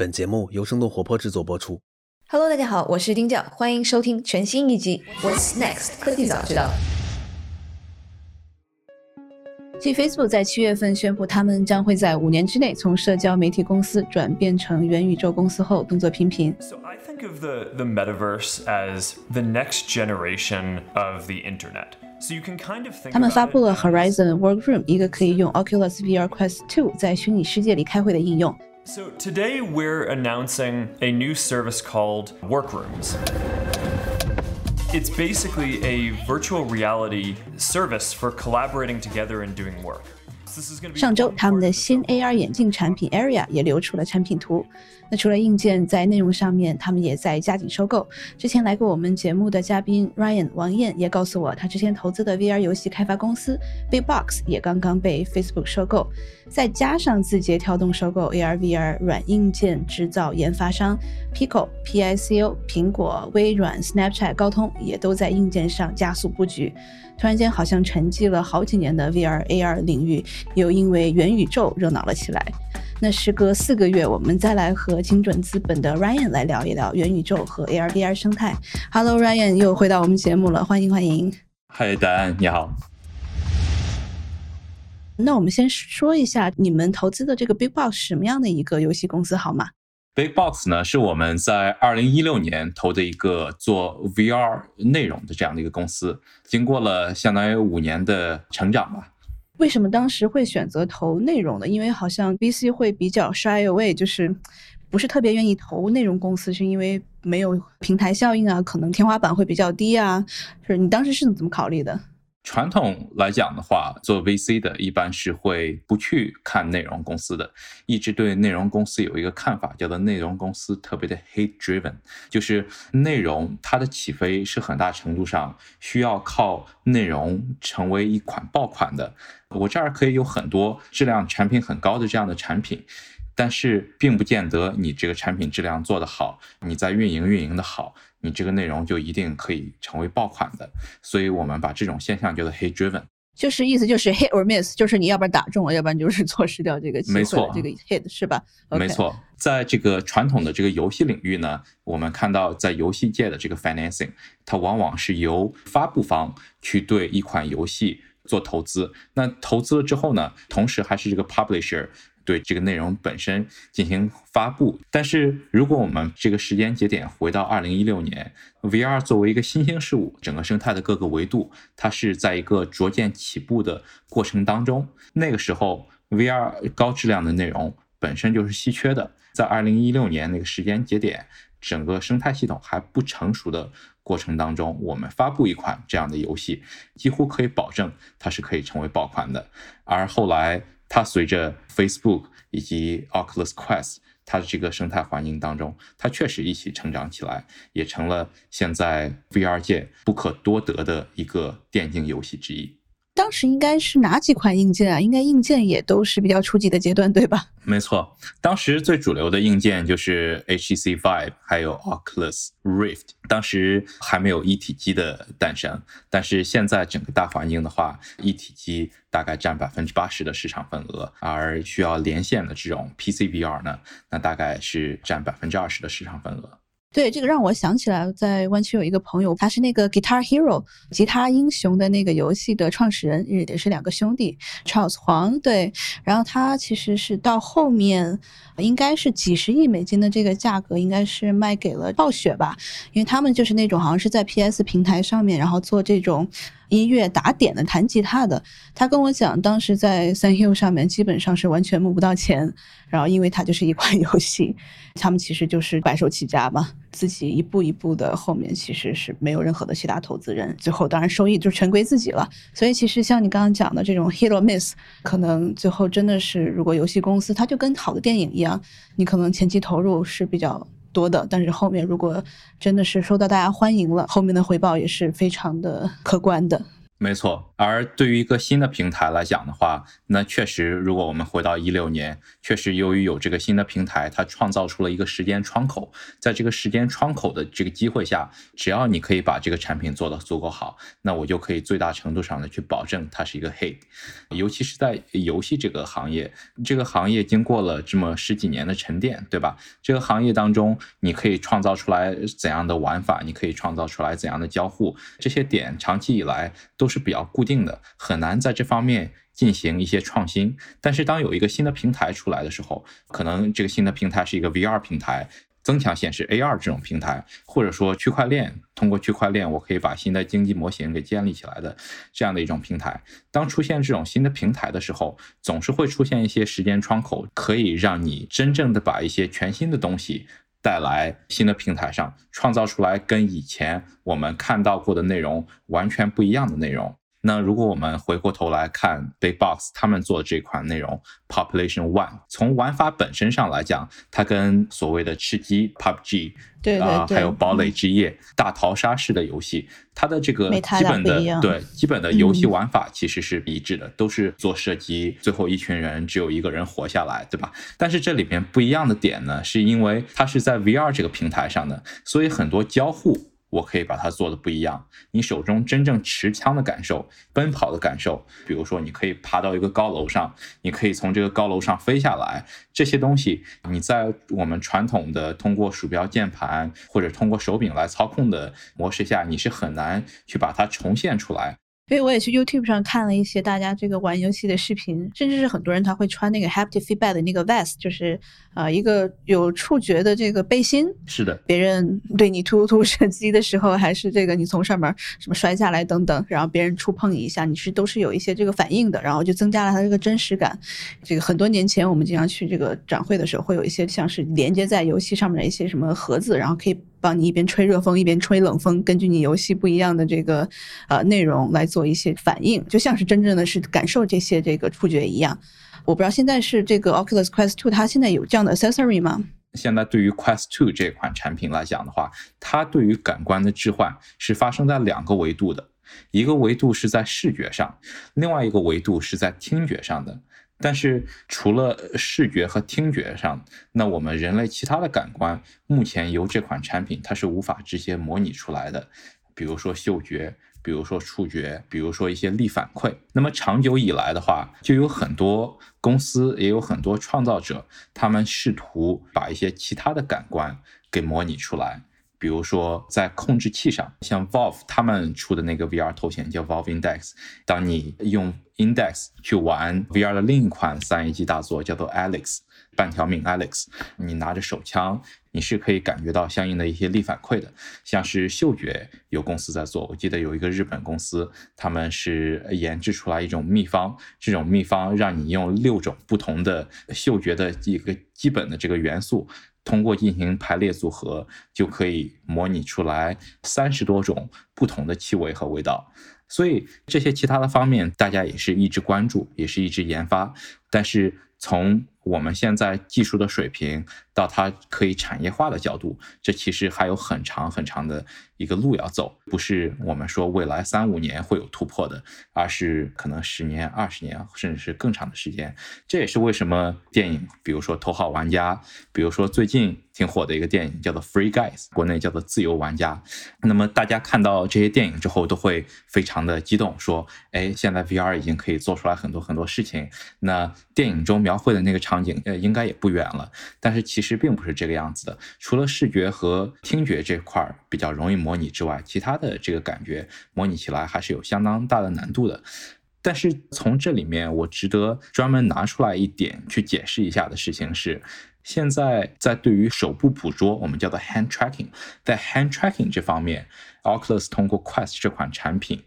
本节目由生动活泼制作播出。Hello，大家好，我是丁教，欢迎收听全新一集《What's Next 科技早知道》。继 Facebook 在七月份宣布，他们将会在五年之内从社交媒体公司转变成元宇宙公司后，动作频频。So I think of the, the metaverse as the next generation of the internet. So you can kind of think 他们发布了 Horizon Workroom，一个可以用 Oculus VR Quest 2在虚拟世界里开会的应用。So today we're announcing a new service called Workrooms. It's basically a virtual reality service for collaborating together and doing work. This is going to be 上周， one 他们的 part 新 AR 眼镜产品 Area 也流出了产品图。 那除了硬件，在内容上面，他们也在加紧收购。之前来过我们节目的嘉宾 Ryan 王燕也告诉我，他之前投资的 VR 游戏开发公司 Big Box 也刚刚被 Facebook 收购。再加上字节跳动收购 AR VR 软硬件制造研发商 Pico、PICO、苹果、微软、Snapchat、高通也都在硬件上加速布局。突然间，好像沉寂了好几年的 VR AR 领域，又因为元宇宙热闹了起来。那时隔四个月，我们再来和精准资本的 Ryan 来聊一聊元宇宙和 AR VR 生态。Hello Ryan，又回到我们节目了，欢迎欢迎。嗨，答案你好。那我们先说一下你们投资的这个 Big Box 是什么样的一个游戏公司好吗？Big Box 呢是我们在二零一六年投的一个做 VR 内容的这样的一个公司，经过了相当于五年的成长吧。为什么当时会选择投内容呢？因为好像 VC 会比较 shy away，就是不是特别愿意投内容公司，是因为没有平台效应啊，可能天花板会比较低啊。是你当时是怎么考虑的？传统来讲的话，做 VC 的一般是会不去看内容公司的，一直对内容公司有一个看法，叫做内容公司特别的 hate driven，就是内容它的起飞是很大程度上需要靠内容成为一款爆款的。我这儿可以有很多质量产品很高的这样的产品。但是并不见得你这个产品质量做得好，你在运营运营的好，你这个内容就一定可以成为爆款的。所以我们把这种现象叫做 hate driven。就是意思就是 hit or miss，就是你要不然打中了，要不然就是错失掉这个机会没错这个 hit 是吧没。错，在这个传统的这个游戏领域呢，我们看到在游戏界的这个 financing，它往往是由发布方去对一款游戏做投资。那投资了之后呢，同时还是这个 publisher 对这个内容本身进行发布。但是如果我们这个时间节点回到二零一六年，VR 作为一个新兴事物，整个生态的各个维度，它是在一个逐渐起步的过程当中。那个时候，VR 高质量的内容本身就是稀缺的。在二零一六年那个时间节点，整个生态系统还不成熟的过程当中，我们发布一款这样的游戏，几乎可以保证它是可以成为爆款的。而后来，它随着 Facebook 以及 Oculus Quest 它的这个生态环境当中，它确实一起成长起来，也成了现在 VR 界不可多得的一个电竞游戏之一。当时应该是哪几款硬件啊？应该硬件也都是比较初级的阶段，对吧？没错，当时最主流的硬件就是 HTC Vive，还有 Oculus Rift。当时还没有一体机的诞生，但是现在整个大环境的话，一体机大概占百分之八十的市场份额，而需要连线的这种 PC VR 呢，那大概是占百分之二十的市场份额。对，这个让我想起来，在湾区有一个朋友，他是那个 Guitar Hero 吉他英雄的那个游戏的创始人，也是两个兄弟，Charles 黄对。然后他其实是到后面，应该是几十亿美金的这个价格，应该是卖给了暴雪吧，因为他们就是那种好像是在 PS 平台上面，然后做这种音乐打点的弹吉他的。他跟我讲，当时在 Sun Hill 上面基本上是完全募不到钱，然后因为它就是一款游戏，他们其实就是白手起家嘛，自己一步一步的，后面其实是没有任何的其他投资人，最后当然收益就全归自己了。所以其实像你刚刚讲的这种 hit or miss，可能最后真的是，如果游戏公司它就跟好的电影一样，你可能前期投入是比较。多的，但是后面如果真的是受到大家欢迎了，后面的回报也是非常的可观的。没错，而对于一个新的平台来讲的话，那确实，如果我们回到一六年，确实由于有这个新的平台，它创造出了一个时间窗口，在这个时间窗口的这个机会下，只要你可以把这个产品做得足够好，那我就可以最大程度上的去保证它是一个 hit。尤其是在游戏这个行业，这个行业经过了这么十几年的沉淀，对吧？这个行业当中，你可以创造出来怎样的玩法，你可以创造出来怎样的交互，这些点长期以来都是比较固定。定的很难在这方面进行一些创新，但是当有一个新的平台出来的时候，可能这个新的平台是一个 VR 平台，增强显示 AR 这种平台，或者说区块链，通过区块链我可以把新的经济模型给建立起来的这样的一种平台。当出现这种新的平台的时候，总是会出现一些时间窗口，可以让你真正的把一些全新的东西带来新的平台上，创造出来跟以前我们看到过的内容完全不一样的内容。那如果我们回过头来看 Big Box 他们做的这款内容 Population One，从玩法本身上来讲，它跟所谓的吃鸡 PUBG，对啊，还有堡垒嗯之夜、大逃杀式的游戏，它的这个基本的对基本的游戏嗯玩法其实是一致的，都是做射击，最后一群人只有一个人活下来，对吧？但是这里面不一样的点呢，是因为它是在 VR 这个平台上的，所以很多交互。我可以把它做的不一样，你手中真正持枪的感受、奔跑的感受，比如说你可以爬到一个高楼上，你可以从这个高楼上飞下来，这些东西你在我们传统的通过鼠标、键盘或者通过手柄来操控的模式下，你是很难去把它重现出来。因为我也去 YouTube 上看了一些大家这个玩游戏的视频，甚至是很多人他会穿那个 haptic feedback 的那个 vest，就是啊、呃一个有触觉的这个背心。是的，别人对你突突射击的时候，还是这个你从上面什么摔下来等等，然后别人触碰你一下，你是都是有一些这个反应的，然后就增加了它这个真实感。这个很多年前我们经常去这个展会的时候，会有一些像是连接在游戏上面的一些什么盒子，然后可以帮你一边吹热风一边吹冷风，根据你游戏不一样的这个呃内容来做一些反应，就像是真正的是感受这些这个触觉一样。我不知道现在是这个 Oculus Quest Two，它现在有这样的 accessory 吗？现在对于 Quest Two 这款产品来讲的话，它对于感官的置换是发生在两个维度的，一个维度是在视觉上，另外一个维度是在听觉上的。但是除了视觉和听觉上，那我们人类其他的感官，目前由这款产品它是无法直接模拟出来的，比如说嗅觉。比如说触觉，比如说一些力反馈。那么长久以来的话，就有很多公司，也有很多创造者，他们试图把一些其他的感官给模拟出来。比如说在控制器上，像 Valve 他们出的那个 VR 头显叫 Valve Index，当你用 Index 去玩 VR 的另一款三 A 级大作叫做 Alex 半条命 Alex，你拿着手枪，你是可以感觉到相应的一些力反馈的，像是嗅觉有公司在做，我记得有一个日本公司，他们是研制出来一种秘方，这种秘方让你用六种不同的嗅觉的一个基本的这个元素。通过进行排列组合，就可以模拟出来三十多种不同的气味和味道。所以这些其他的方面，大家也是一直关注，也是一直研发。但是从我们现在技术的水平到它可以产业化的角度，这其实还有很长很长的一个路要走，不是我们说未来三五年会有突破的，而是可能十年、二十年，甚至是更长的时间。这也是为什么电影，比如说《头号玩家》，比如说最近挺火的一个电影叫做《Free Guys》，国内叫做《自由玩家》。那么大家看到这些电影之后，都会非常的激动，说：“哎，现在 VR 已经可以做出来很多很多事情。”那电影中描绘的那个场景，呃，应该也不远了。但是其实并不是这个样子的。除了视觉和听觉这块儿比较容易模拟之外，其他的这个感觉模拟起来还是有相当大的难度的。但是从这里面，我值得专门拿出来一点去解释一下的事情是，现在在对于手部捕捉，我们叫做 hand tracking，在 hand tracking 这方面，Oculus 通过 Quest 这款产品，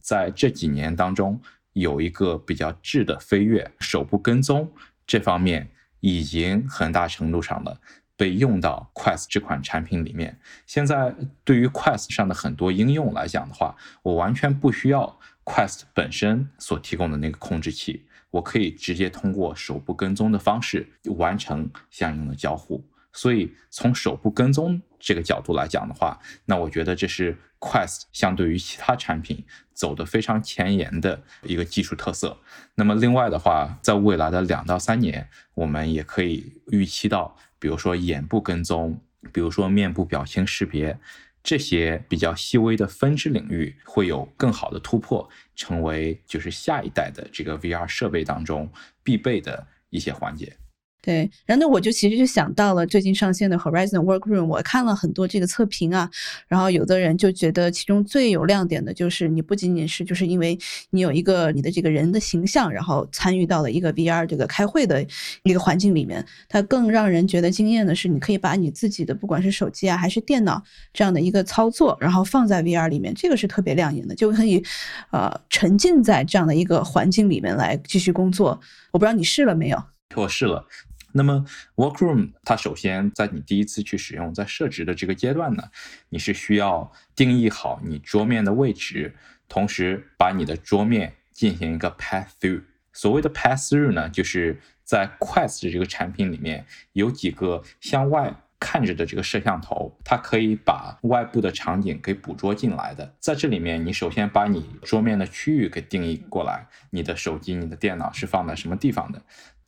在这几年当中有一个比较质的飞跃，手部跟踪这方面已经很大程度上的被用到 Quest 这款产品里面。现在对于 Quest 上的很多应用来讲的话，我完全不需要 Quest 本身所提供的那个控制器，我可以直接通过手部跟踪的方式完成相应的交互。所以从手部跟踪这个角度来讲的话，那我觉得这是 Quest 相对于其他产品走的非常前沿的一个技术特色。那么另外的话，在未来的两到三年，我们也可以预期到，比如说眼部跟踪，比如说面部表情识别。这些比较细微的分支领域会有更好的突破，成为就是下一代的这个 VR 设备当中必备的一些环节。对，然后那我就其实就想到了最近上线的 Horizon Workroom，我看了很多这个测评啊，然后有的人就觉得其中最有亮点的就是你不仅仅是就是因为你有一个你的这个人的形象，然后参与到了一个 VR 这个开会的一个环境里面，它更让人觉得惊艳的是，你可以把你自己的不管是手机啊还是电脑这样的一个操作，然后放在 VR 里面，这个是特别亮眼的，就可以呃沉浸在这样的一个环境里面来继续工作。我不知道你试了没有？我试了。那么，Workroom 它首先在你第一次去使用、在设置的这个阶段呢，你是需要定义好你桌面的位置，同时把你的桌面进行一个 pass through。所谓的 pass through 呢，就是在 Quest 这个产品里面有几个向外看着的这个摄像头，它可以把外部的场景给捕捉进来的。在这里面，你首先把你桌面的区域给定义过来，你的手机、你的电脑是放在什么地方的。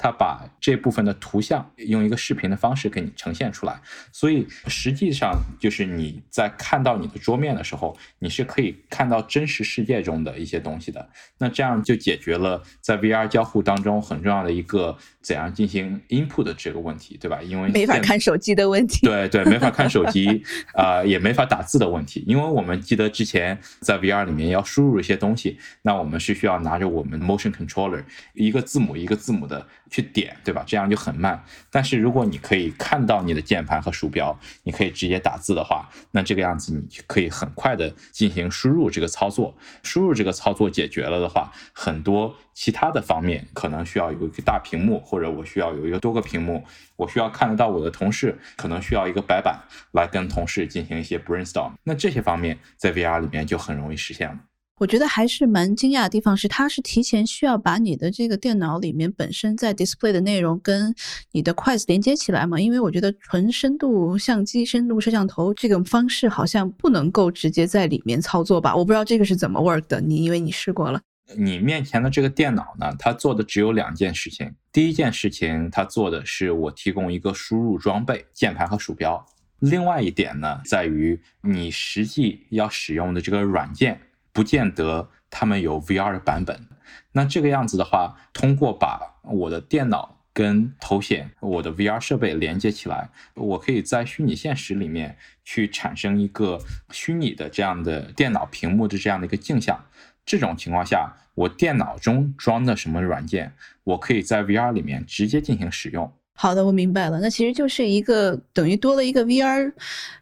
它把这部分的图像用一个视频的方式给你呈现出来，所以实际上就是你在看到你的桌面的时候，你是可以看到真实世界中的一些东西的。那这样就解决了在 VR 交互当中很重要的一个怎样进行 input 的这个问题，对吧？因为没法看手机的问题。对对，没法看手机啊，也没法打字的问题。因为我们记得之前在 VR 里面要输入一些东西，那我们是需要拿着我们 motion controller 一个字母一个字母的。去点对吧？这样就很慢。但是如果你可以看到你的键盘和鼠标，你可以直接打字的话，那这个样子你可以很快的进行输入这个操作。输入这个操作解决了的话，很多其他的方面可能需要有一个大屏幕，或者我需要有一个多个屏幕，我需要看得到我的同事，可能需要一个白板来跟同事进行一些 brainstorm。那这些方面在 VR 里面就很容易实现了。我觉得还是蛮惊讶的地方是，它是提前需要把你的这个电脑里面本身在 display 的内容跟你的 Quest 连接起来嘛？因为我觉得纯深度相机、深度摄像头这种方式好像不能够直接在里面操作吧？我不知道这个是怎么 work 的。你以为你试过了，你面前的这个电脑呢，它做的只有两件事情。第一件事情，它做的是我提供一个输入装备，键盘和鼠标。另外一点呢，在于你实际要使用的这个软件。不见得他们有 VR 的版本，那这个样子的话，通过把我的电脑跟头显、我的 VR 设备连接起来，我可以在虚拟现实里面去产生一个虚拟的这样的电脑屏幕的这样的一个镜像。这种情况下，我电脑中装的什么软件，我可以在 VR 里面直接进行使用。好的，我明白了。那其实就是一个等于多了一个 VR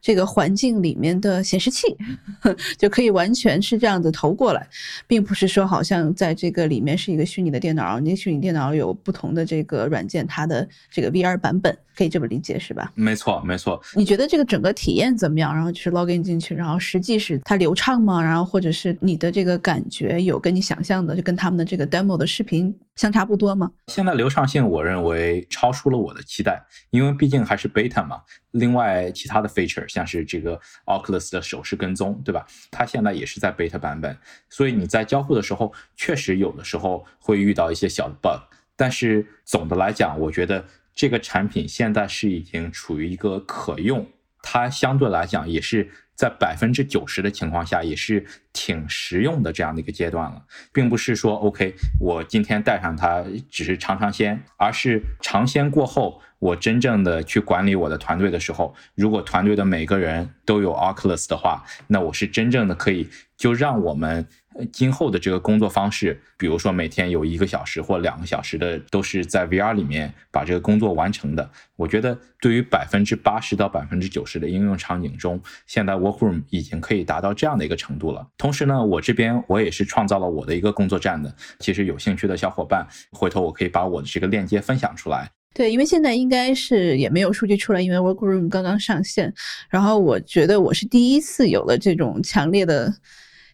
这个环境里面的显示器，就可以完全是这样子投过来，并不是说好像在这个里面是一个虚拟的电脑，你虚拟电脑有不同的这个软件，它的这个 VR 版本，可以这么理解是吧？没错，没错。你觉得这个整个体验怎么样？然后就是 login 进去，然后实际是它流畅吗？然后或者是你的这个感觉有跟你想象的，就跟他们的这个 demo 的视频相差不多吗？现在流畅性，我认为超出了。我的期待，因为毕竟还是 beta 嘛。另外，其他的 feature 像是这个 Oculus 的手势跟踪，对吧？它现在也是在 beta 版本，所以你在交互的时候，确实有的时候会遇到一些小的 bug。但是总的来讲，我觉得这个产品现在是已经处于一个可用，它相对来讲也是。在百分之九十的情况下，也是挺实用的这样的一个阶段了，并不是说 OK，我今天带上它只是尝尝鲜，而是尝鲜过后，我真正的去管理我的团队的时候，如果团队的每个人都有 Oculus 的话，那我是真正的可以就让我们。今后的这个工作方式，比如说每天有一个小时或两个小时的，都是在 VR 里面把这个工作完成的。我觉得对于百分之八十到百分之九十的应用场景中，现在 Workroom 已经可以达到这样的一个程度了。同时呢，我这边我也是创造了我的一个工作站的。其实有兴趣的小伙伴，回头我可以把我的这个链接分享出来。对，因为现在应该是也没有数据出来，因为 Workroom 刚刚上线。然后我觉得我是第一次有了这种强烈的。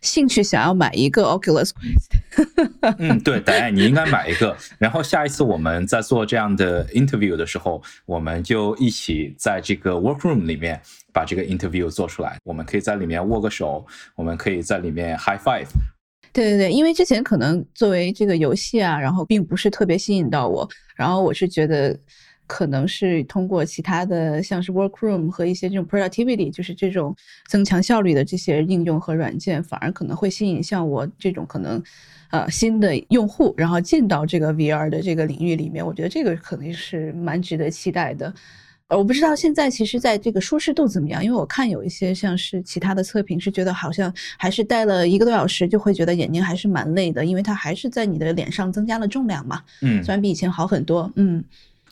兴趣想要买一个 Oculus Quest。嗯，对，答案你应该买一个。然后下一次我们在做这样的 interview 的时候，我们就一起在这个 workroom 里面把这个 interview 做出来。我们可以在里面握个手，我们可以在里面 high five。对对对，因为之前可能作为这个游戏啊，然后并不是特别吸引到我，然后我是觉得。可能是通过其他的，像是 Workroom 和一些这种 Productivity，就是这种增强效率的这些应用和软件，反而可能会吸引像我这种可能，呃，新的用户，然后进到这个 VR 的这个领域里面。我觉得这个肯定是蛮值得期待的。呃，我不知道现在其实在这个舒适度怎么样，因为我看有一些像是其他的测评是觉得好像还是戴了一个多小时就会觉得眼睛还是蛮累的，因为它还是在你的脸上增加了重量嘛。嗯，虽然比以前好很多。嗯。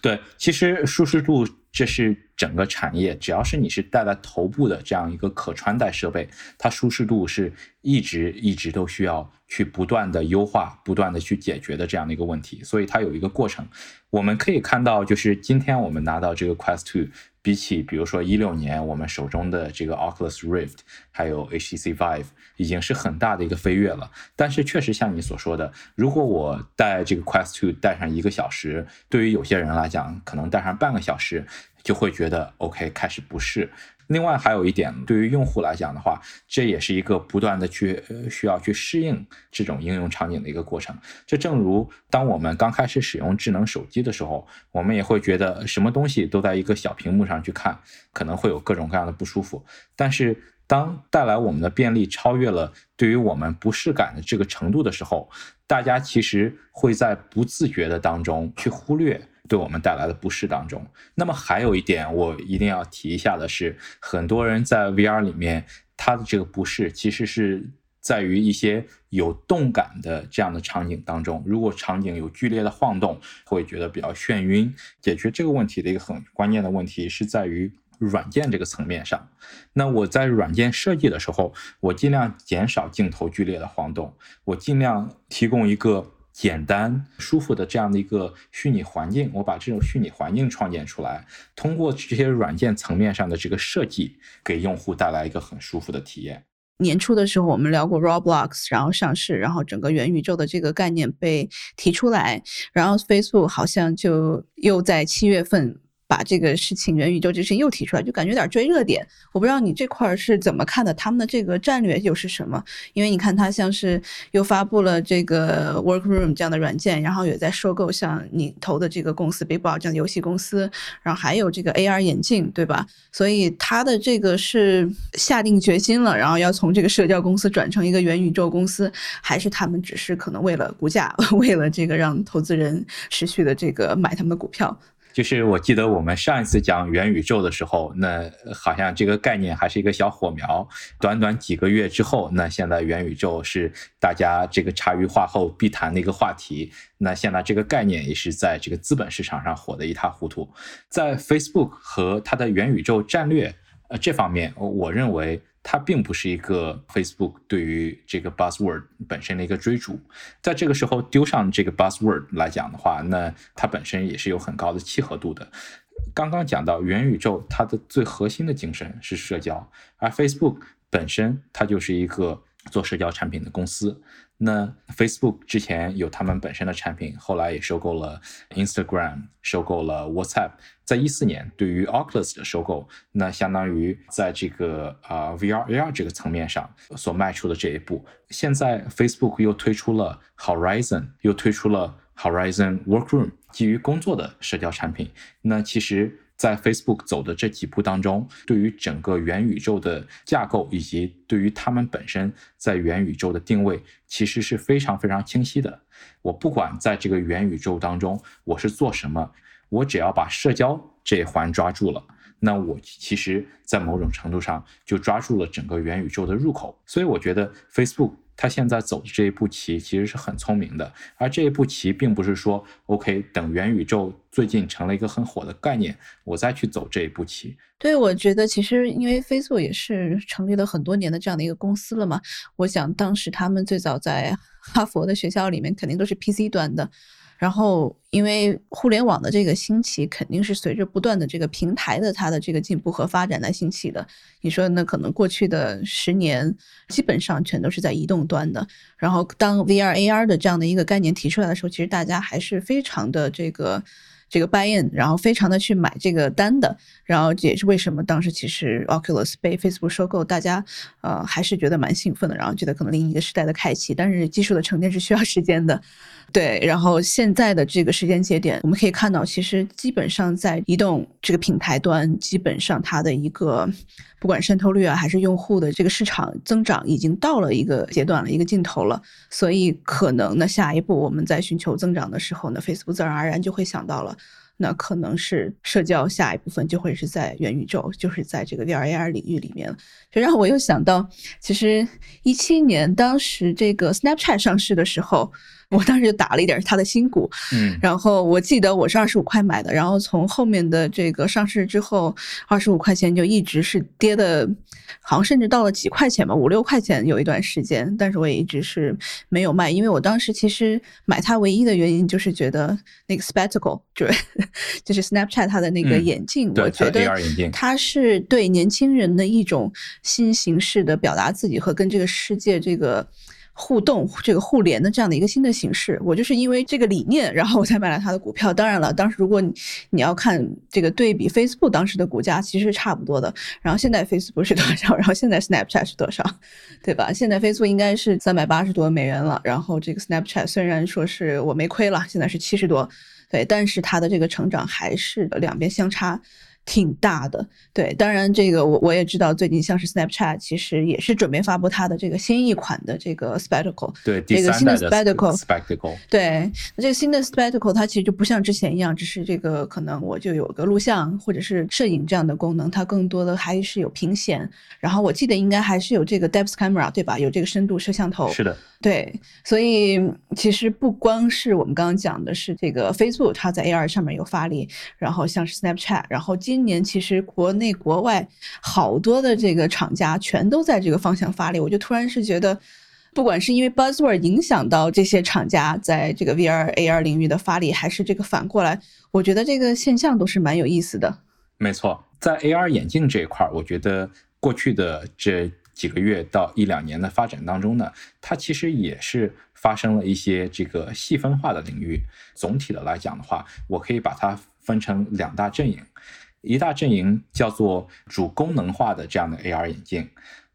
对，其实舒适度这是整个产业，只要是你是戴在头部的这样一个可穿戴设备，它舒适度是一直一直都需要去不断的优化、不断的去解决的这样的一个问题，所以它有一个过程。我们可以看到，就是今天我们拿到这个 Quest Two。比起比如说一六年我们手中的这个 Oculus Rift，还有 HTC Vive，已经是很大的一个飞跃了。但是确实像你所说的，如果我戴这个 Quest 2戴上一个小时，对于有些人来讲，可能戴上半个小时就会觉得 OK 开始不适。另外还有一点，对于用户来讲的话，这也是一个不断的去需要去适应这种应用场景的一个过程。这正如当我们刚开始使用智能手机的时候，我们也会觉得什么东西都在一个小屏幕上去看，可能会有各种各样的不舒服。但是当带来我们的便利超越了对于我们不适感的这个程度的时候，大家其实会在不自觉的当中去忽略。对我们带来的不适当中，那么还有一点我一定要提一下的是，很多人在 VR 里面，他的这个不适其实是在于一些有动感的这样的场景当中。如果场景有剧烈的晃动，会觉得比较眩晕。解决这个问题的一个很关键的问题是在于软件这个层面上。那我在软件设计的时候，我尽量减少镜头剧烈的晃动，我尽量提供一个。简单舒服的这样的一个虚拟环境，我把这种虚拟环境创建出来，通过这些软件层面上的这个设计，给用户带来一个很舒服的体验。年初的时候，我们聊过 Roblox，然后上市，然后整个元宇宙的这个概念被提出来，然后飞速好像就又在七月份。把这个事情元宇宙这事情又提出来，就感觉有点追热点。我不知道你这块是怎么看的，他们的这个战略又是什么？因为你看，他像是又发布了这个 Workroom 这样的软件，然后也在收购像你投的这个公司 b i g b a l l 这样的游戏公司，然后还有这个 AR 眼镜，对吧？所以他的这个是下定决心了，然后要从这个社交公司转成一个元宇宙公司，还是他们只是可能为了股价，为了这个让投资人持续的这个买他们的股票？就是我记得我们上一次讲元宇宙的时候，那好像这个概念还是一个小火苗。短短几个月之后，那现在元宇宙是大家这个茶余饭后必谈的一个话题。那现在这个概念也是在这个资本市场上火得一塌糊涂。在 Facebook 和它的元宇宙战略呃这方面，我认为。它并不是一个 Facebook 对于这个 buzzword 本身的一个追逐，在这个时候丢上这个 buzzword 来讲的话，那它本身也是有很高的契合度的。刚刚讲到元宇宙，它的最核心的精神是社交，而 Facebook 本身它就是一个做社交产品的公司。那 Facebook 之前有他们本身的产品，后来也收购了 Instagram，收购了 WhatsApp。在一四年，对于 Oculus 的收购，那相当于在这个啊 VR AR 这个层面上所迈出的这一步。现在 Facebook 又推出了 Horizon，又推出了 Horizon Workroom，基于工作的社交产品。那其实。在 Facebook 走的这几步当中，对于整个元宇宙的架构以及对于他们本身在元宇宙的定位，其实是非常非常清晰的。我不管在这个元宇宙当中我是做什么，我只要把社交这一环抓住了，那我其实，在某种程度上就抓住了整个元宇宙的入口。所以我觉得 Facebook。他现在走的这一步棋其实是很聪明的，而这一步棋并不是说 OK 等元宇宙最近成了一个很火的概念，我再去走这一步棋。对，我觉得其实因为飞速也是成立了很多年的这样的一个公司了嘛，我想当时他们最早在哈佛的学校里面肯定都是 PC 端的。然后，因为互联网的这个兴起，肯定是随着不断的这个平台的它的这个进步和发展来兴起的。你说，那可能过去的十年基本上全都是在移动端的。然后，当 VR、AR 的这样的一个概念提出来的时候，其实大家还是非常的这个。这个 buy in，然后非常的去买这个单的，然后这也是为什么当时其实 Oculus 被 Facebook 收购，大家呃还是觉得蛮兴奋的，然后觉得可能另一个时代的开启，但是技术的沉淀是需要时间的。对，然后现在的这个时间节点，我们可以看到，其实基本上在移动这个平台端，基本上它的一个不管渗透率啊，还是用户的这个市场增长，已经到了一个阶段了，一个尽头了。所以可能呢，下一步我们在寻求增长的时候呢，Facebook 自然而然就会想到了。那可能是社交下一部分就会是在元宇宙，就是在这个 VR AR 领域里面了。就让我又想到，其实一七年当时这个 Snapchat 上市的时候。我当时就打了一点它的新股，嗯，然后我记得我是二十五块买的，然后从后面的这个上市之后，二十五块钱就一直是跌的，好像甚至到了几块钱吧，五六块钱有一段时间，但是我也一直是没有卖，因为我当时其实买它唯一的原因就是觉得那个 spectacle 就是就是 Snapchat 它的那个眼镜，我觉得它是对年轻人的一种新形式的表达自己和跟这个世界这个。互动这个互联的这样的一个新的形式，我就是因为这个理念，然后我才买了它的股票。当然了，当时如果你你要看这个对比，Facebook 当时的股价其实是差不多的。然后现在 Facebook 是多少？然后现在 Snapchat 是多少？对吧？现在 Facebook 应该是三百八十多美元了。然后这个 Snapchat 虽然说是我没亏了，现在是七十多，对，但是它的这个成长还是两边相差。挺大的，对，当然这个我我也知道，最近像是 Snapchat 其实也是准备发布它的这个新一款的这个 Spectacle，对，这个新的 Spectacle，Spectacle，对，那这个新的 Spectacle 它其实就不像之前一样，只是这个可能我就有个录像或者是摄影这样的功能，它更多的还是有屏显，然后我记得应该还是有这个 Depth Camera，对吧？有这个深度摄像头，是的。对，所以其实不光是我们刚刚讲的是这个 Facebook，它在 AR 上面有发力，然后像是 Snapchat，然后今今年其实国内国外好多的这个厂家全都在这个方向发力，我就突然是觉得，不管是因为 Buzzword 影响到这些厂家在这个 VR AR 领域的发力，还是这个反过来，我觉得这个现象都是蛮有意思的。没错，在 AR 眼镜这一块儿，我觉得过去的这。几个月到一两年的发展当中呢，它其实也是发生了一些这个细分化的领域。总体的来讲的话，我可以把它分成两大阵营，一大阵营叫做主功能化的这样的 AR 眼镜，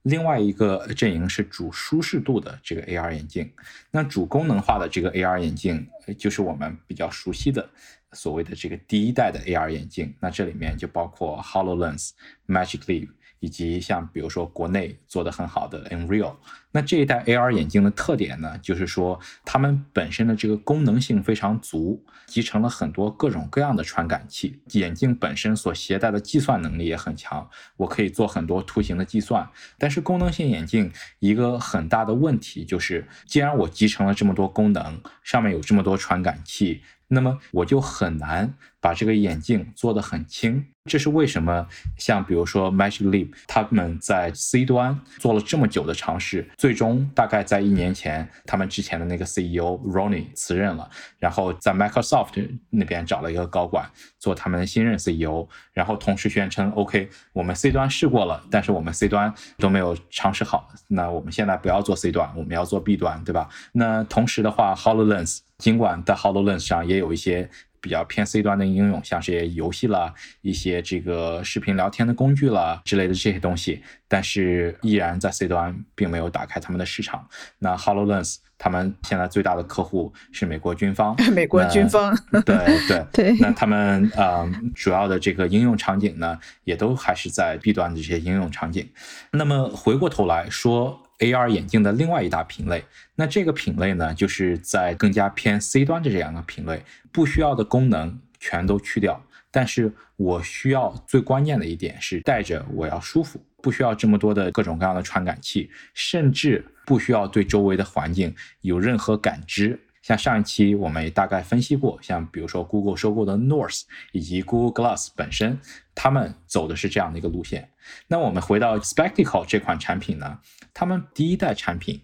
另外一个阵营是主舒适度的这个 AR 眼镜。那主功能化的这个 AR 眼镜，就是我们比较熟悉的所谓的这个第一代的 AR 眼镜。那这里面就包括 Hololens、Magic Leap。以及像比如说国内做的很好的 Nreal，那这一代 AR 眼镜的特点呢，就是说它们本身的这个功能性非常足，集成了很多各种各样的传感器。眼镜本身所携带的计算能力也很强，我可以做很多图形的计算。但是功能性眼镜一个很大的问题就是，既然我集成了这么多功能，上面有这么多传感器。那么我就很难把这个眼镜做得很轻，这是为什么？像比如说 Magic Leap，他们在 C 端做了这么久的尝试，最终大概在一年前，他们之前的那个 CEO Ronnie 辞任了，然后在 Microsoft 那边找了一个高管做他们的新任 CEO，然后同时宣称 OK，我们 C 端试过了，但是我们 C 端都没有尝试好，那我们现在不要做 C 端，我们要做 B 端，对吧？那同时的话，Hololens。尽管在 Hololens 上也有一些比较偏 C 端的应用，像这些游戏啦、一些这个视频聊天的工具啦之类的这些东西，但是依然在 C 端并没有打开他们的市场。那 Hololens 他们现在最大的客户是美国军方，美国军方，对对 对。那他们呃主要的这个应用场景呢，也都还是在 B 端的这些应用场景。那么回过头来说。AR 眼镜的另外一大品类，那这个品类呢，就是在更加偏 C 端的这样的品类，不需要的功能全都去掉，但是我需要最关键的一点是戴着我要舒服，不需要这么多的各种各样的传感器，甚至不需要对周围的环境有任何感知。像上一期我们也大概分析过，像比如说 Google 收购的 North 以及 Google Glass 本身，他们走的是这样的一个路线。那我们回到 Spectacle 这款产品呢？他们第一代产品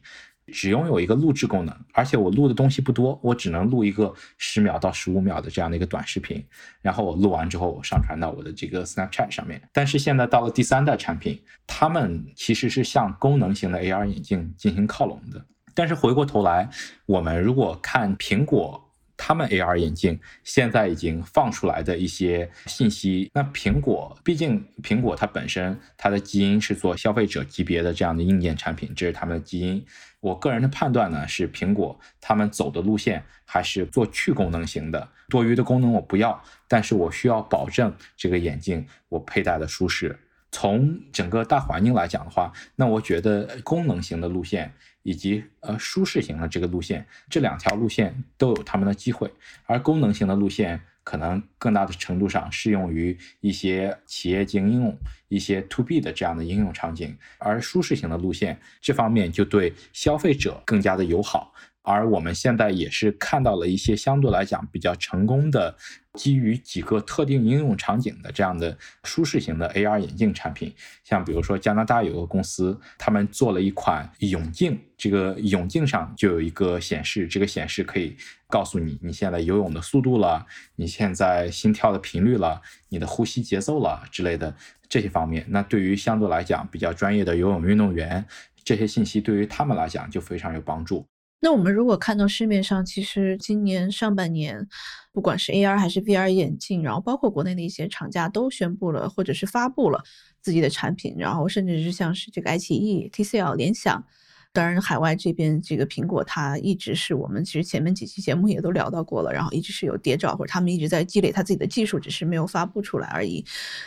只拥有一个录制功能，而且我录的东西不多，我只能录一个十秒到十五秒的这样的一个短视频，然后我录完之后我上传到我的这个 Snapchat 上面。但是现在到了第三代产品，他们其实是向功能型的 AR 眼镜进行靠拢的。但是回过头来，我们如果看苹果。他们 AR 眼镜现在已经放出来的一些信息，那苹果毕竟苹果它本身它的基因是做消费者级别的这样的硬件产品，这是他们的基因。我个人的判断呢是，苹果他们走的路线还是做去功能型的，多余的功能我不要，但是我需要保证这个眼镜我佩戴的舒适。从整个大环境来讲的话，那我觉得功能型的路线以及呃舒适型的这个路线，这两条路线都有他们的机会。而功能型的路线可能更大的程度上适用于一些企业级应用、一些 to B 的这样的应用场景，而舒适型的路线这方面就对消费者更加的友好。而我们现在也是看到了一些相对来讲比较成功的。基于几个特定应用场景的这样的舒适型的 AR 眼镜产品，像比如说加拿大有个公司，他们做了一款泳镜，这个泳镜上就有一个显示，这个显示可以告诉你你现在游泳的速度了，你现在心跳的频率了，你的呼吸节奏了之类的这些方面。那对于相对来讲比较专业的游泳运动员，这些信息对于他们来讲就非常有帮助。那我们如果看到市面上，其实今年上半年，不管是 AR 还是 VR 眼镜，然后包括国内的一些厂家都宣布了或者是发布了自己的产品，然后甚至是像是这个爱奇艺、TCL、联想，当然海外这边这个苹果，它一直是我们其实前面几期节目也都聊到过了，然后一直是有谍照或者他们一直在积累他自己的技术，只是没有发布出来而已。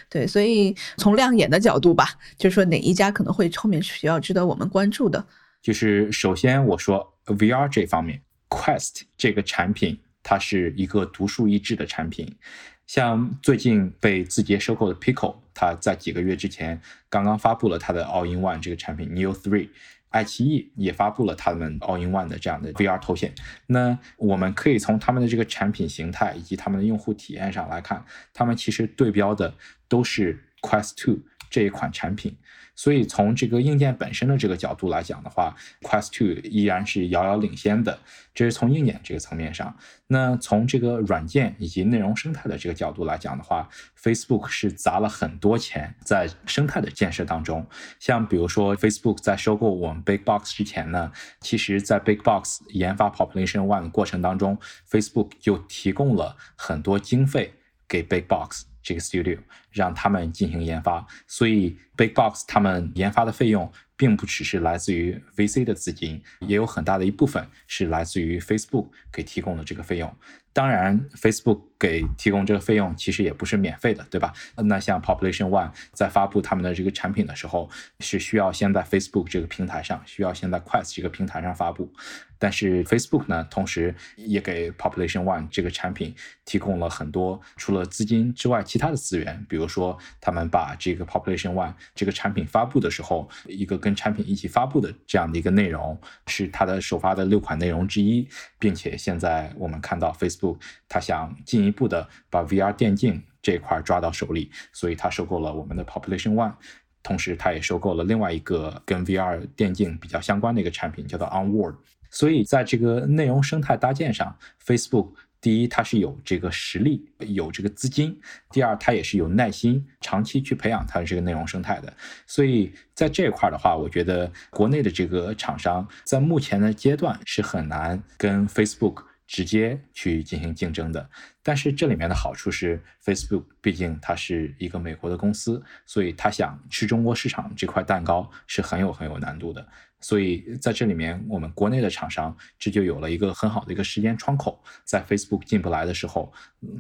对，所以从亮眼的角度吧，就是说哪一家可能会后面需要值得我们关注的。就是首先我说 VR 这方面，Quest 这个产品它是一个独树一帜的产品。像最近被字节收购的 Pico，它在几个月之前刚刚发布了它的 All-in-One 这个产品 Neo 3，爱奇艺也发布了他们 All-in-One 的这样的 VR 头显。那我们可以从他们的这个产品形态以及他们的用户体验上来看，他们其实对标的都是 Quest Two 这一款产品。所以从这个硬件本身的这个角度来讲的话，Quest 2依然是遥遥领先的。这是从硬件这个层面上。那从这个软件以及内容生态的这个角度来讲的话，Facebook 是砸了很多钱在生态的建设当中。像比如说，Facebook 在收购我们 Big Box 之前呢，其实在 Big Box 研发 Population One 的过程当中，Facebook 就提供了很多经费给 Big Box。这个 studio 让他们进行研发，所以 Big Box 他们研发的费用并不只是来自于 VC 的资金，也有很大的一部分是来自于 Facebook 给提供的这个费用。当然，Facebook 给提供这个费用其实也不是免费的，对吧？那像 Population One 在发布他们的这个产品的时候，是需要先在 Facebook 这个平台上，需要先在 Quest 这个平台上发布。但是 Facebook 呢，同时也给 Population One 这个产品提供了很多除了资金之外其他的资源，比如说他们把这个 Population One 这个产品发布的时候，一个跟产品一起发布的这样的一个内容，是它的首发的六款内容之一，并且现在我们看到 Facebook。他想进一步的把 VR 电竞这一块抓到手里，所以他收购了我们的 Population One，同时他也收购了另外一个跟 VR 电竞比较相关的一个产品，叫做 Onward。所以在这个内容生态搭建上，Facebook 第一它是有这个实力，有这个资金；第二它也是有耐心，长期去培养它的这个内容生态的。所以在这一块的话，我觉得国内的这个厂商在目前的阶段是很难跟 Facebook。直接去进行竞争的，但是这里面的好处是，Facebook 毕竟它是一个美国的公司，所以它想吃中国市场这块蛋糕是很有很有难度的。所以在这里面，我们国内的厂商这就有了一个很好的一个时间窗口，在 Facebook 进不来的时候，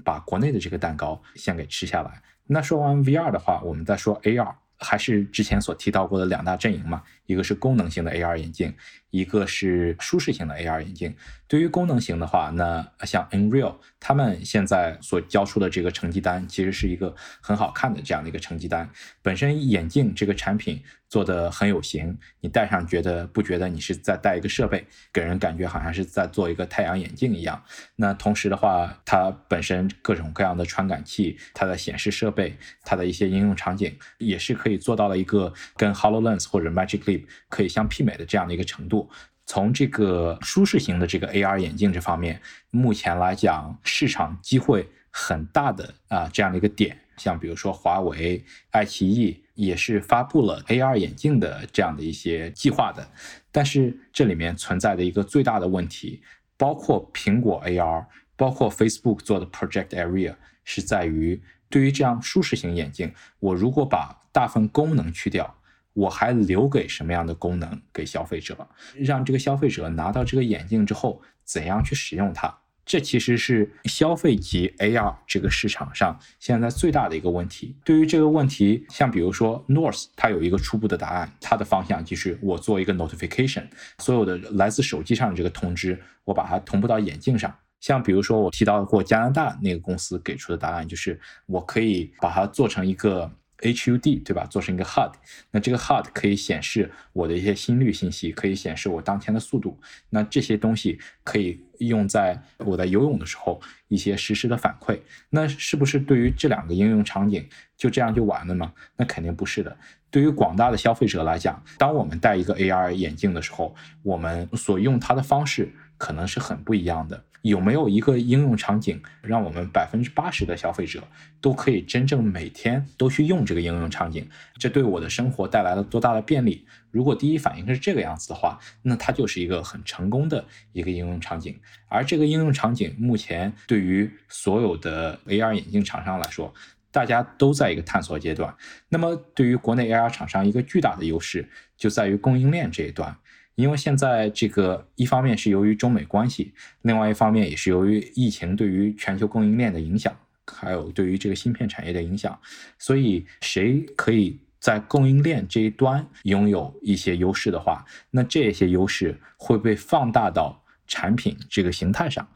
把国内的这个蛋糕先给吃下来。那说完 VR 的话，我们再说 AR。还是之前所提到过的两大阵营嘛，一个是功能型的 AR 眼镜，一个是舒适型的 AR 眼镜。对于功能型的话，那像 Unreal，他们现在所交出的这个成绩单，其实是一个很好看的这样的一个成绩单。本身眼镜这个产品做的很有型，你戴上觉得不觉得你是在戴一个设备，给人感觉好像是在做一个太阳眼镜一样。那同时的话，它本身各种各样的传感器、它的显示设备、它的一些应用场景，也是可以做到了一个跟 Hololens 或者 Magic Leap 可以相媲美的这样的一个程度。从这个舒适型的这个 AR 眼镜这方面，目前来讲市场机会很大的啊这样的一个点，像比如说华为、爱奇艺也是发布了 AR 眼镜的这样的一些计划的，但是这里面存在的一个最大的问题，包括苹果 AR，包括 Facebook 做的 Project Area，是在于对于这样舒适型眼镜，我如果把大部分功能去掉。我还留给什么样的功能给消费者，让这个消费者拿到这个眼镜之后怎样去使用它？这其实是消费级 AR 这个市场上现在最大的一个问题。对于这个问题，像比如说 North，它有一个初步的答案，它的方向就是我做一个 notification，所有的来自手机上的这个通知，我把它同步到眼镜上。像比如说我提到过加拿大那个公司给出的答案，就是我可以把它做成一个。HUD 对吧？做成一个 HUD，那这个 HUD 可以显示我的一些心率信息，可以显示我当前的速度。那这些东西可以用在我在游泳的时候一些实时的反馈。那是不是对于这两个应用场景就这样就完了吗？那肯定不是的。对于广大的消费者来讲，当我们戴一个 AR 眼镜的时候，我们所用它的方式可能是很不一样的。有没有一个应用场景，让我们百分之八十的消费者都可以真正每天都去用这个应用场景？这对我的生活带来了多大的便利？如果第一反应是这个样子的话，那它就是一个很成功的一个应用场景。而这个应用场景目前对于所有的 AR 眼镜厂商来说，大家都在一个探索阶段。那么对于国内 AR 厂商，一个巨大的优势就在于供应链这一端。因为现在这个一方面是由于中美关系，另外一方面也是由于疫情对于全球供应链的影响，还有对于这个芯片产业的影响，所以谁可以在供应链这一端拥有一些优势的话，那这些优势会被放大到产品这个形态上，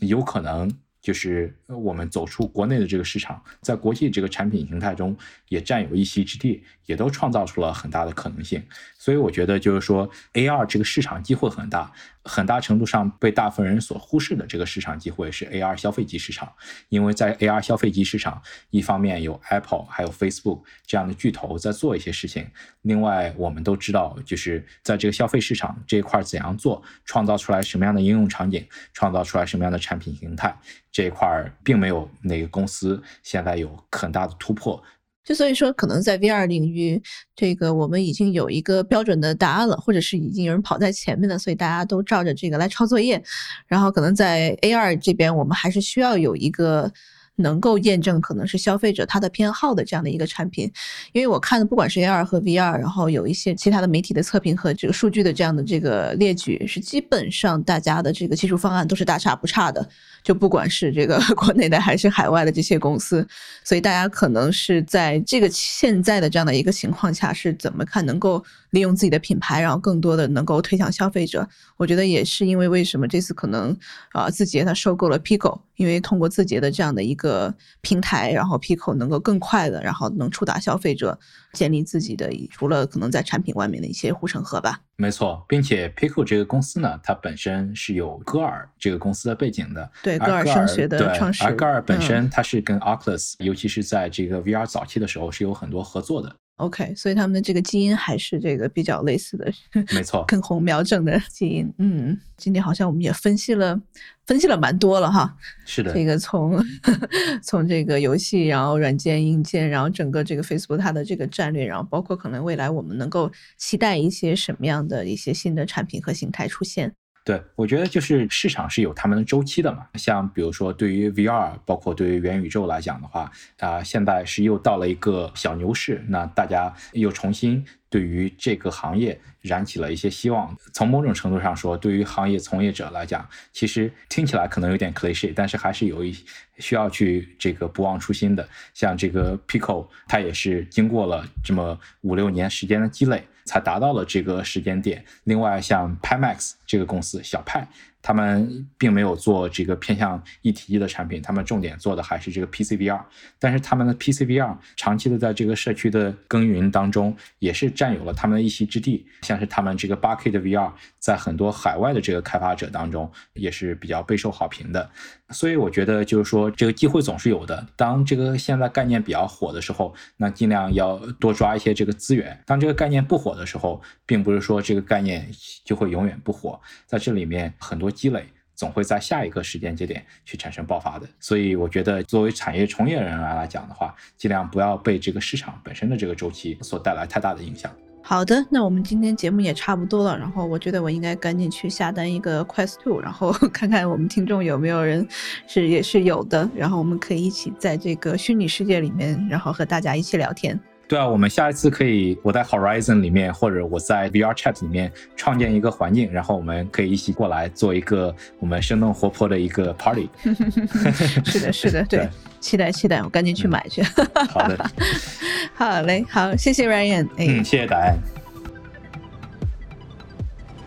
有可能。就是我们走出国内的这个市场，在国际这个产品形态中也占有一席之地，也都创造出了很大的可能性。所以我觉得，就是说，AR 这个市场机会很大。很大程度上被大部分人所忽视的这个市场机会是 AR 消费级市场，因为在 AR 消费级市场，一方面有 Apple 还有 Facebook 这样的巨头在做一些事情，另外我们都知道，就是在这个消费市场这一块怎样做，创造出来什么样的应用场景，创造出来什么样的产品形态，这一块并没有哪个公司现在有很大的突破。就所以说，可能在 VR 领域，这个我们已经有一个标准的答案了，或者是已经有人跑在前面了，所以大家都照着这个来抄作业。然后可能在 AR 这边，我们还是需要有一个。能够验证可能是消费者他的偏好的这样的一个产品，因为我看的不管是 AR 和 VR，然后有一些其他的媒体的测评和这个数据的这样的这个列举，是基本上大家的这个技术方案都是大差不差的，就不管是这个国内的还是海外的这些公司，所以大家可能是在这个现在的这样的一个情况下是怎么看能够利用自己的品牌，然后更多的能够推向消费者？我觉得也是因为为什么这次可能啊字节它收购了 Pico，因为通过字节的这样的一个。个平台，然后 Pico 能够更快的，然后能触达消费者，建立自己的除了可能在产品外面的一些护城河吧。没错，并且 Pico 这个公司呢，它本身是有戈尔这个公司的背景的，对戈尔声学的创始人。而戈尔本身它是跟 Oculus，尤其是在这个 VR 早期的时候是有很多合作的。OK，所以他们的这个基因还是这个比较类似的，没错，跟红苗正的基因。嗯，今天好像我们也分析了，分析了蛮多了哈。是的，这个从 从这个游戏，然后软件、硬件，然后整个这个 Facebook 它的这个战略，然后包括可能未来我们能够期待一些什么样的一些新的产品和形态出现。对，我觉得就是市场是有他们的周期的嘛。像比如说，对于 VR，包括对于元宇宙来讲的话，啊，现在是又到了一个小牛市，那大家又重新对于这个行业燃起了一些希望。从某种程度上说，对于行业从业者来讲，其实听起来可能有点 cliche，但是还是有一需要去这个不忘初心的。像这个 Pico，它也是经过了这么五六年时间的积累。才达到了这个时间点。另外，像 Pimax 这个公司，小派，他们并没有做这个偏向一体一的产品，他们重点做的还是这个 PCVR。但是他们的 PCVR 长期的在这个社区的耕耘当中，也是占有了他们的一席之地。像是他们这个 8K 的 VR，在很多海外的这个开发者当中，也是比较备受好评的。所以我觉得就是说，这个机会总是有的。当这个现在概念比较火的时候，那尽量要多抓一些这个资源。当这个概念不火的时候，并不是说这个概念就会永远不火，在这里面很多积累总会在下一个时间节点去产生爆发的。所以我觉得，作为产业从业人员来讲的话，尽量不要被这个市场本身的这个周期所带来太大的影响。好的，那我们今天节目也差不多了，然后我觉得我应该赶紧去下单一个 Quest Two，然后 看看我们听众有没有人是也是有的，然后我们可以一起在这个虚拟世界里面，然后和大家一起聊天。对啊，我们下一次可以我在 Horizon 里面，或者我在 VR Chat 里面创建一个环境，然后我们可以一起过来做一个我们生动活泼的一个 Party。是的，是的，对，期待期待，我赶紧去买去。好的，好嘞，好，谢谢 Ryan，嗯，谢谢答案。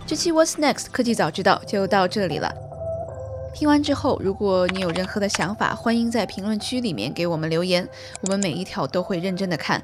这期 What's Next 科技早知道就到这里了。听完之后，如果你有任何的想法，欢迎在评论区里面给我们留言，我们每一条都会认真的看。